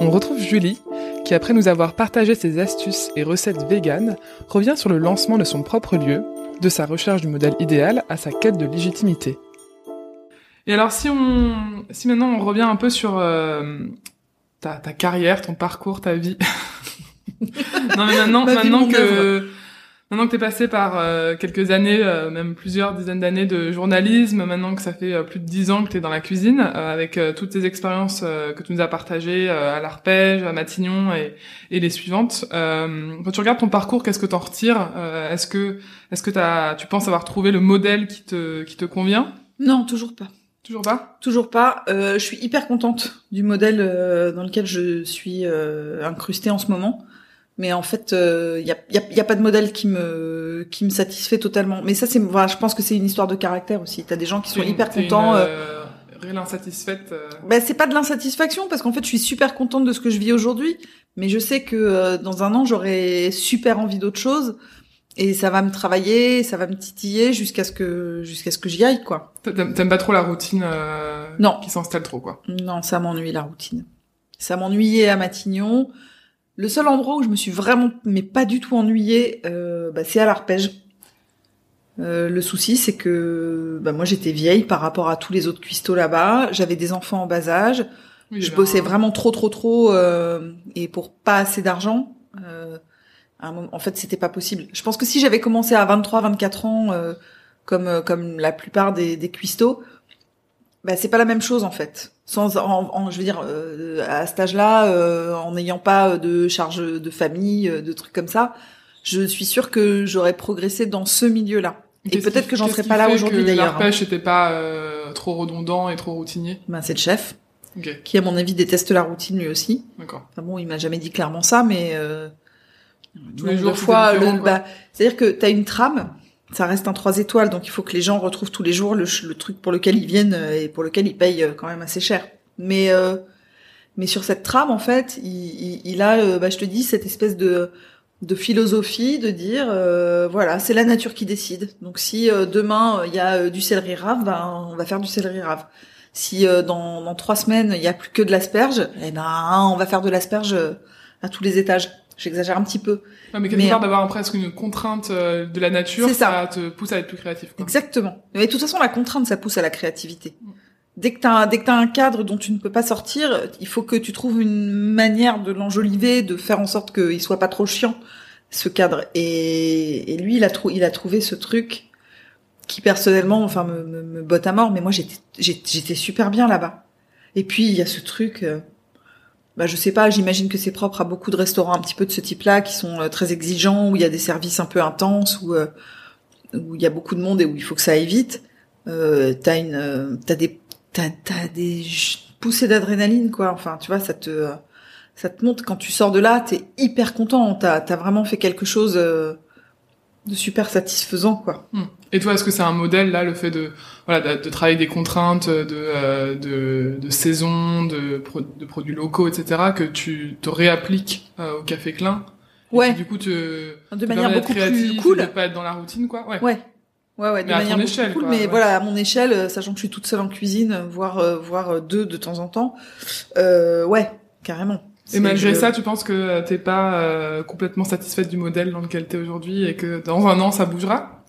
On retrouve Julie, qui après nous avoir partagé ses astuces et recettes véganes, revient sur le lancement de son propre lieu, de sa recherche du modèle idéal à sa quête de légitimité. Et alors si on, si maintenant on revient un peu sur euh, ta, ta carrière, ton parcours, ta vie. non mais maintenant, maintenant que Maintenant que tu es passé par euh, quelques années, euh, même plusieurs dizaines d'années de journalisme, maintenant que ça fait euh, plus de dix ans que tu es dans la cuisine, avec toutes tes expériences que tu nous as partagées à l'Arpège, à Matignon et, et les suivantes, quand tu regardes ton parcours, qu'est-ce que tu en retires Est-ce que, est-ce que as, tu penses avoir trouvé le modèle qui te, qui te convient? Non, toujours pas. Toujours pas? Toujours pas. je suis hyper contente du modèle dans lequel je suis incrustée en ce moment mais en fait il euh, y, a, y, a, y, a, pas de modèle qui me qui me satisfait totalement. Mais ça c'est voilà, je pense que c'est une histoire de caractère aussi. T'as des gens qui sont hyper contents euh, euh, réelle insatisfaite euh... ben c'est pas de l'insatisfaction parce qu'en fait je suis super contente de ce que je vis aujourd'hui. Mais je sais que euh, dans un an j'aurai super envie d'autre chose. Et ça va me travailler ça va me titiller jusqu'à ce que jusqu'à ce que j'y aille quoi. T'aimes pas trop la routine non. qui s'installe trop quoi. Non ça m'ennuie la routine. Ça m'ennuyait à Matignon le seul endroit où je me suis vraiment, mais pas du tout ennuyée, euh, bah, c'est à l'arpège. Euh, le souci, c'est que bah, moi j'étais vieille par rapport à tous les autres cuistots là-bas. J'avais des enfants en bas âge. je bossais vraiment trop, trop, trop, euh, et pour pas assez d'argent. Euh, en fait, c'était pas possible. Je pense que si j'avais commencé à 23, 24 ans, euh, comme comme la plupart des, des cuistots, bah, c'est pas la même chose en fait. Sans, en, je veux dire, euh, à cet âge-là, euh, en n'ayant pas de charge de famille, euh, de trucs comme ça, je suis sûre que j'aurais progressé dans ce milieu-là. Et peut-être que j'en serais pas là aujourd'hui d'ailleurs. L'arpège n'était pas euh, trop redondant et trop routinier? Ben c'est le chef, qui à mon avis déteste la routine lui aussi. D'accord. Enfin bon, il m'a jamais dit clairement ça, mais euh, tous les jours fois, bah, c'est-à-dire que t'as une trame ça reste un trois étoiles, donc il faut que les gens retrouvent tous les jours le, truc pour lequel ils viennent euh, et pour lequel ils payent euh, quand même assez cher. Mais euh, mais sur cette trame, en fait, il, il, a, bah, je te dis, cette espèce de de philosophie de dire, voilà, c'est la nature qui décide. Donc si demain il y a du céleri rave, ben on va faire du céleri rave. Si dans, dans trois semaines il y a plus que de l'asperge, eh ben on va faire de l'asperge à tous les étages. J'exagère un petit peu. Non, mais quelque part d'avoir presque une contrainte euh, de la nature, ça. te pousse à être plus créatif. Quoi. Exactement. Mais de toute façon, la contrainte, ça pousse à la créativité. Mm. Dès que t'as dès que t'as un cadre dont tu ne peux pas sortir, il faut que tu trouves une manière de l'enjoliver, de faire en sorte qu'il soit pas trop chiant ce cadre. Et, et lui, il a trouvé il a trouvé ce truc qui personnellement, enfin, me, me, me botte à mort. Mais moi, j'étais j'étais super bien là-bas. Et puis il y a ce truc. Euh, bah je sais pas, j'imagine que c'est propre à beaucoup de restaurants un petit peu de ce type-là qui sont euh, très exigeants, où il y a des services un peu intenses, où euh, où il y a beaucoup de monde et où il faut que ça aille vite. Euh, t'as une, euh, t'as des, t'as, t'as des poussées d'adrénaline quoi. Enfin, tu vois, ça te, ça te monte quand tu sors de là, t'es hyper content. T'as, t'as vraiment fait quelque chose de super satisfaisant quoi. Hmm. Et toi, est-ce que c'est un modèle là, le fait de voilà de, travailler des contraintes de euh, de, de, saison, de, de produits locaux, etc. que tu te réappliques euh, au Café Klein? Ouais. du coup, tu de manière beaucoup plus cool, de pas être dans la routine, quoi? Ouais. Ouais. Ouais, ouais, de manière beaucoup plus cool, mais voilà, à mon échelle, euh, sachant que je suis toute seule en cuisine, voire voire deux de temps en temps, euh, ouais, carrément. Et malgré ça, tu penses que t'es pas euh, complètement satisfaite du modèle dans lequel t'es aujourd'hui et que dans un an ça bougera?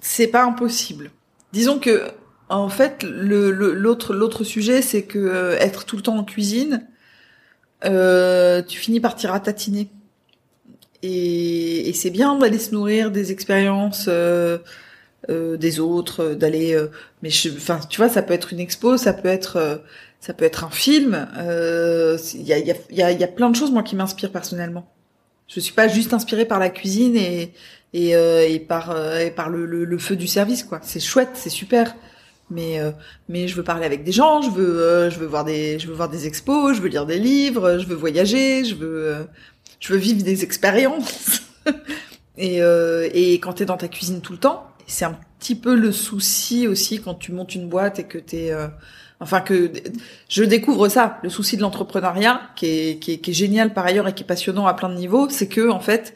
C'est pas impossible. Disons que en fait, le l'autre l'autre sujet, c'est que euh, être tout le temps en cuisine, euh, tu finis par t'y ratatiner. Et, et c'est bien d'aller se nourrir des expériences euh, euh des autres, d'aller. mais enfin, tu vois, ça peut être une expo, ça peut être ça peut être un film. Il euh, y, a, y, a, y, a, plein de choses moi qui m'inspirent personnellement. Je suis pas juste inspirée par la cuisine et et, euh, et par euh, et par le, le, feu du service quoi. C'est chouette, c'est super. Mais euh, mais je veux parler avec des gens, je veux euh, je veux voir des je veux voir des expos, je veux lire des livres, je veux voyager, je veux je veux vivre des expériences. et et quand t'es dans ta cuisine tout le temps, c'est un petit peu le souci aussi quand tu montes une boîte et que t'es Enfin que je découvre ça, le souci de l'entrepreneuriat, qui est, qui, est, qui est génial par ailleurs et qui est passionnant à plein de niveaux, c'est que en fait,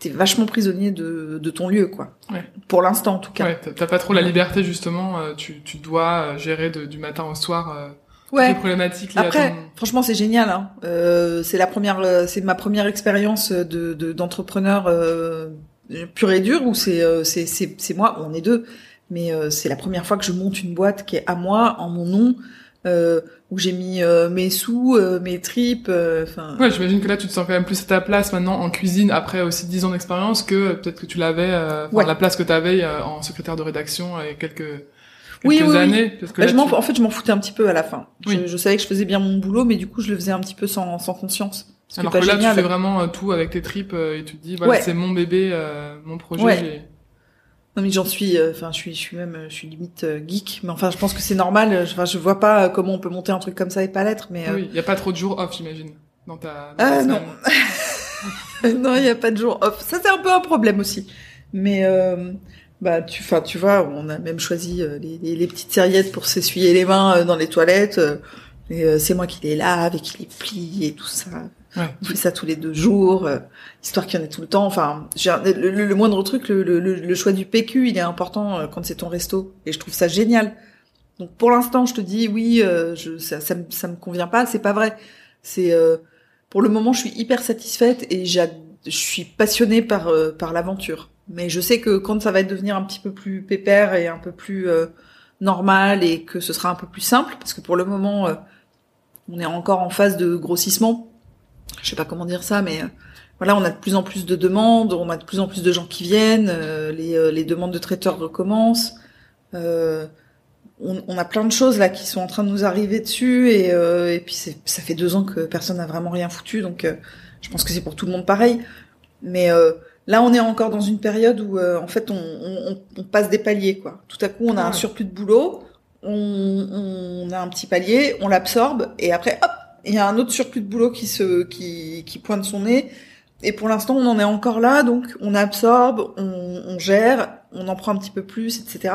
t'es vachement prisonnier de, de ton lieu, quoi. Ouais. Pour l'instant, en tout cas. Ouais, t'as pas trop la liberté justement. Euh, tu, tu dois euh, gérer de, du matin au soir. Euh, Ouais. les problématiques liées à Après, ton- franchement, c'est génial. Hein. Euh, c'est la première, euh, c'est ma première expérience de de- d'entrepreneur euh, pur et dur où c'est euh, c'est c'est moi. On est deux, mais euh, c'est la première fois que je monte une boîte qui est à moi en mon nom, euh, où j'ai mis euh, mes sous, euh, mes tripes. euh, Enfin, Ouais, j'imagine que là, tu te sens quand même plus à ta place maintenant en cuisine après aussi 10 ans d'expérience que peut-être que tu l'avais, euh, Ouais. la place que tu avais en secrétaire de rédaction a quelques, quelques Oui, oui, oui. années. Parce que Bah, là, je tu- en fait, je m'en foutais un petit peu à la fin. Oui. Je, je savais que je faisais bien mon boulot, mais du coup, je le faisais un petit peu sans, sans conscience. Alors que là, génial. tu fais vraiment euh, tout avec tes tripes euh, et tu te dis, voilà, Ouais. c'est mon bébé, euh, mon projet. Ouais. Non mais j'en suis, euh, enfin je suis, je suis même, je suis limite euh, geek, mais enfin je pense que c'est normal. je- Enfin je vois pas comment on peut monter un truc comme ça et pas l'être, mais euh, Oui, il y a pas trop de jours off, j'imagine, dans ta. dans ta Ah, semaine. non. non il y a pas de jour off. Ça c'est un peu un problème aussi. Mais euh, bah tu, enfin tu vois, on a même choisi euh, les, les, les petites serviettes pour s'essuyer les mains euh, dans les toilettes. euh, et euh, c'est moi qui les lave et qui les plie et tout ça. On fait ça tous les deux jours, euh, histoire qu'il y en ait tout le temps. Enfin, le, le- le moindre truc, le, le, choix du PQ, il est important euh, quand c'est ton resto. Et je trouve ça génial. Donc pour l'instant, je te dis oui, euh, je, ça, ça, me- ça me convient pas. C'est pas vrai. C'est euh, pour le moment, je suis hyper satisfaite et je suis passionnée par euh, par l'aventure. Mais je sais que quand ça va devenir un petit peu plus pépère et un peu plus euh, normal et que ce sera un peu plus simple, parce que pour le moment, on est encore en phase de grossissement je sais pas comment dire ça, mais euh, voilà, on a de plus en plus de demandes, on a de plus en plus de gens qui viennent, euh, les, euh, les demandes de traiteurs recommencent. Euh, on, on a plein de choses là qui sont en train de nous arriver dessus et, euh, et puis ça fait deux ans que personne n'a vraiment rien foutu, donc euh, je pense que c'est pour tout le monde pareil. Mais euh, là, on est encore dans une période où euh, en fait on, on, on passe des paliers quoi. Tout à coup, on a un Ouais. surplus de boulot, on, on a un petit palier, on l'absorbe et après hop il y a un autre surplus de boulot qui se qui, pointe son nez. Et pour l'instant on en est encore là. Donc on absorbe on, gère on en prend un petit peu plus etc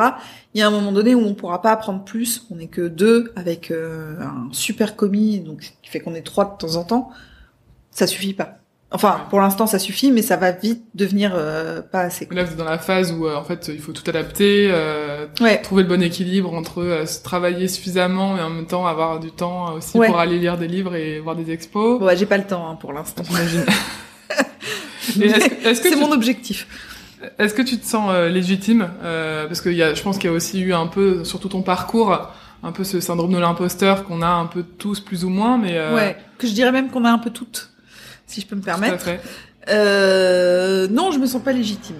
il y a un moment donné où on pourra pas prendre plus. On est que deux avec euh, un super commis. Donc qui fait qu'on est trois de temps en temps. Ça suffit pas enfin pour l'instant ça suffit mais ça va vite devenir euh, pas assez Là, vous êtes dans la phase où, euh, en fait, il faut tout adapter, euh, ouais trouver le bon équilibre entre euh, travailler suffisamment et en même temps avoir du temps aussi Ouais. pour aller lire des livres et voir des expos. bon, ouais, j'ai pas le temps hein, pour l'instant J'imagine. C'est tu- mon objectif Est-ce que tu te sens euh, légitime euh, Parce que y a, je pense qu'il y a aussi eu un peu, sur tout ton parcours, un peu ce syndrome de l'imposteur qu'on a un peu tous plus ou moins, mais euh, ouais que je dirais même qu'on a un peu toutes si je peux me tout à permettre fait. Euh, non, je me sens pas légitime.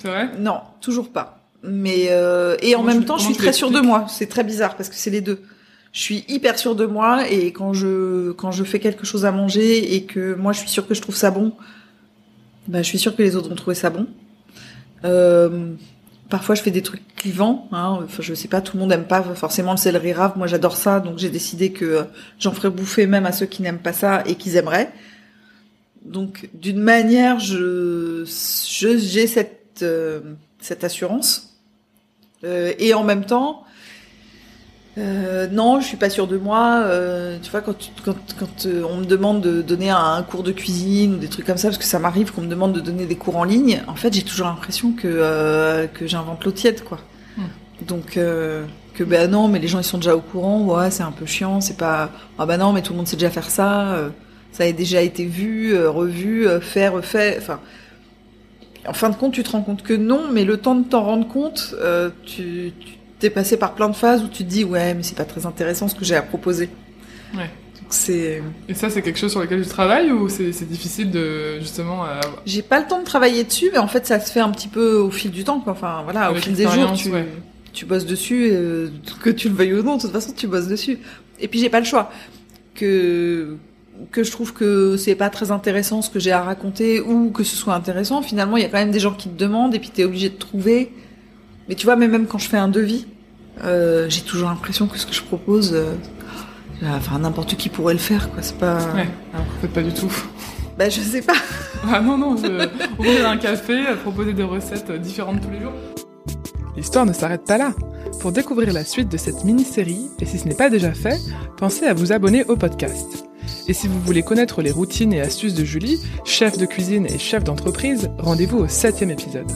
C'est vrai? Non, toujours pas. Mais euh, et en Comment même temps, je suis très sûre de moi. C'est très bizarre parce que c'est les deux. Je suis hyper sûre de moi et quand je quand je fais quelque chose à manger et que moi je suis sûre que je trouve ça bon, bah je suis sûre que les autres vont trouver ça bon. Euh, parfois je fais des trucs clivants. Hein. Enfin, je sais pas, tout le monde aime pas forcément le céleri rave. Moi j'adore ça, donc j'ai décidé que euh, j'en ferais bouffer même à ceux qui n'aiment pas ça et qu'ils aimeraient. Donc d'une manière, je je- j'ai cette euh, cette assurance Euh, et en même temps, euh, non, je suis pas sûre de moi. Euh, tu vois, quand tu- quand quand euh, on me demande de donner un, un cours de cuisine ou des trucs comme ça, parce que ça m'arrive qu'on me demande de donner des cours en ligne. En fait, j'ai toujours l'impression que euh, que j'invente l'eau tiède, quoi. Hmm. Donc euh, que ben non, mais les gens ils sont déjà au courant. Ouais, c'est un peu chiant. C'est pas ah bah non, mais tout le monde sait déjà faire ça. Ça a déjà été vu, euh, revu, euh, fait, refait. Enfin, en fin de compte, tu te rends compte que non, mais le temps de t'en rendre compte, euh, tu t'es passé par plein de phases où tu te dis ouais, mais c'est pas très intéressant ce que j'ai à proposer. Ouais. C'est, Et ça, c'est quelque chose sur lequel tu travailles ou c'est difficile de justement euh, j'ai pas le temps de travailler dessus, mais en fait ça se fait un petit peu au fil du temps. Quoi. Enfin voilà, au fil des jours, tu ouais. tu bosses dessus, euh, que tu le veuilles ou non, de toute façon tu bosses dessus. Et puis j'ai pas le choix. Que que je trouve que c'est pas très intéressant ce que j'ai à raconter ou que ce soit intéressant, finalement il y a quand même des gens qui te demandent et puis t'es obligé de trouver. Mais tu vois, mais même quand je fais un devis, euh, j'ai toujours l'impression que ce que je propose, euh, enfin n'importe qui pourrait le faire, quoi. C'est pas. Ouais, alors en fait pas du tout. Bah je sais pas. Ah non, non, je- ouvrir un café, proposer des recettes euh, différentes tous les jours. L'histoire ne s'arrête pas là. Pour découvrir la suite de cette mini-série, et si ce n'est pas déjà fait, pensez à vous abonner au podcast. Et si vous voulez connaître les routines et astuces de Julie, chef de cuisine et chef d'entreprise, rendez-vous au septième épisode.